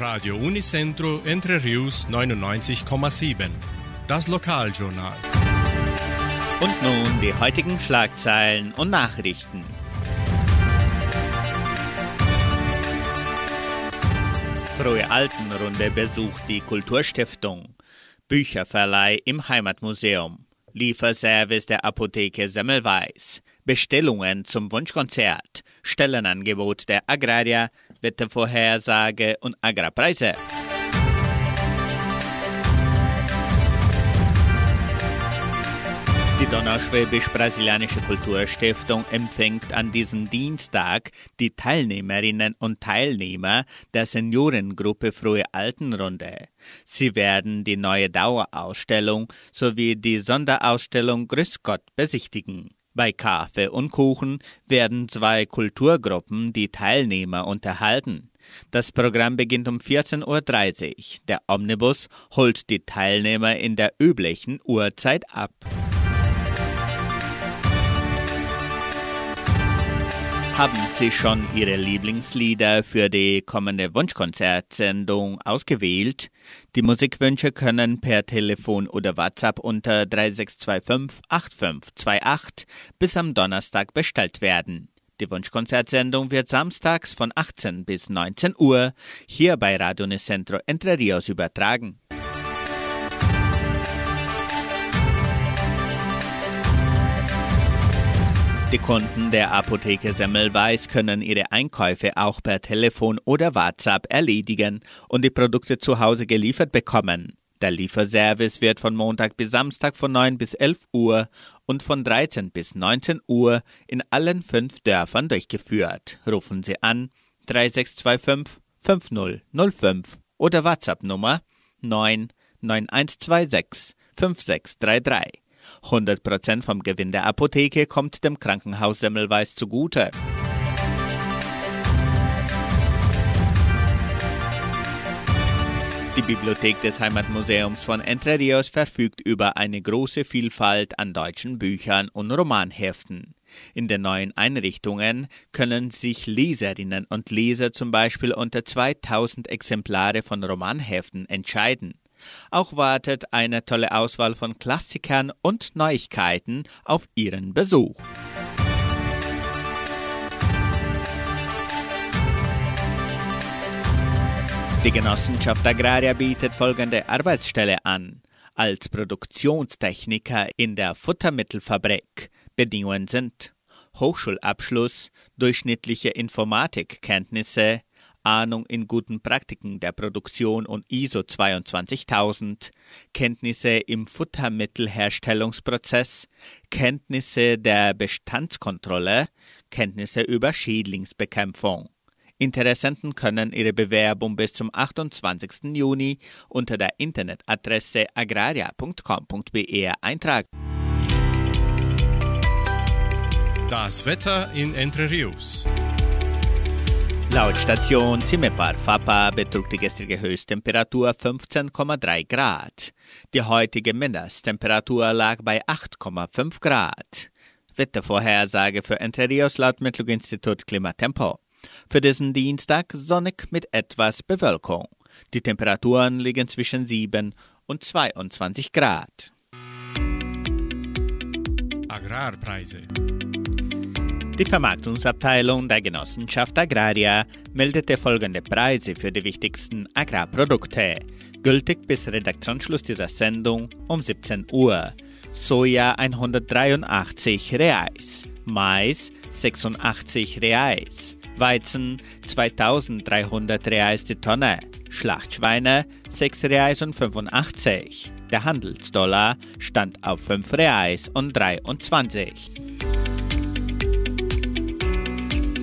Radio Unicentro Entre Rius 99,7. Das Lokaljournal. Und nun die heutigen Schlagzeilen und Nachrichten. Frohe Altenrunde besucht die Kulturstiftung. Bücherverleih im Heimatmuseum. Lieferservice der Apotheke Semmelweis. Bestellungen zum Wunschkonzert. Stellenangebot der Agraria. Wettervorhersage und Agrarpreise. Die Donauschwäbisch-Brasilianische Kulturstiftung empfängt an diesem Dienstag die Teilnehmerinnen und Teilnehmer der Seniorengruppe Frohe Altenrunde. Sie werden die neue Dauerausstellung sowie die Sonderausstellung Grüß Gott besichtigen. Bei Kaffee und Kuchen werden zwei Kulturgruppen die Teilnehmer unterhalten. Das Programm beginnt um 14.30 Uhr. Der Omnibus holt die Teilnehmer in der üblichen Uhrzeit ab. Haben Sie schon Ihre Lieblingslieder für die kommende Wunschkonzertsendung ausgewählt? Die Musikwünsche können per Telefon oder WhatsApp unter 3625 8528 bis am Donnerstag bestellt werden. Die Wunschkonzertsendung wird samstags von 18 bis 19 Uhr hier bei Radio Nicentro Entre Rios übertragen. Die Kunden der Apotheke Semmelweis können ihre Einkäufe auch per Telefon oder WhatsApp erledigen und die Produkte zu Hause geliefert bekommen. Der Lieferservice wird von Montag bis Samstag von 9 bis 11 Uhr und von 13 bis 19 Uhr in allen fünf Dörfern durchgeführt. Rufen Sie an 3625 5005 oder WhatsApp Nummer 99126 5633. 100% vom Gewinn der Apotheke kommt dem Krankenhaus Semmelweis zugute. Die Bibliothek des Heimatmuseums von Entre Rios verfügt über eine große Vielfalt an deutschen Büchern und Romanheften. In den neuen Einrichtungen können sich Leserinnen und Leser zum Beispiel unter 2000 Exemplare von Romanheften entscheiden. Auch wartet eine tolle Auswahl von Klassikern und Neuigkeiten auf Ihren Besuch. Die Genossenschaft Agraria bietet folgende Arbeitsstelle an. Als Produktionstechniker in der Futtermittelfabrik. Bedingungen sind Hochschulabschluss, durchschnittliche Informatikkenntnisse, Ahnung in guten Praktiken der Produktion und ISO 22000, Kenntnisse im Futtermittelherstellungsprozess, Kenntnisse der Bestandskontrolle, Kenntnisse über Schädlingsbekämpfung. Interessenten können ihre Bewerbung bis zum 28. Juni unter der Internetadresse agraria.com.br eintragen. Das Wetter in Entre Rios. Laut Station Zimepar Fapa betrug die gestrige Höchsttemperatur 15,3 Grad. Die heutige Mindesttemperatur lag bei 8,5 Grad. Wettervorhersage für Entre Rios laut Metlog-Institut Klimatempo. Für diesen Dienstag sonnig mit etwas Bewölkung. Die Temperaturen liegen zwischen 7 und 22 Grad. Agrarpreise. Die Vermarktungsabteilung der Genossenschaft Agraria meldete folgende Preise für die wichtigsten Agrarprodukte, gültig bis Redaktionsschluss dieser Sendung um 17 Uhr. Soja 183 Reais, Mais 86 Reais, Weizen 2300 Reais die Tonne, Schlachtschweine 6 Reais und 85. Der Handelsdollar stand auf 5 Reais und 23.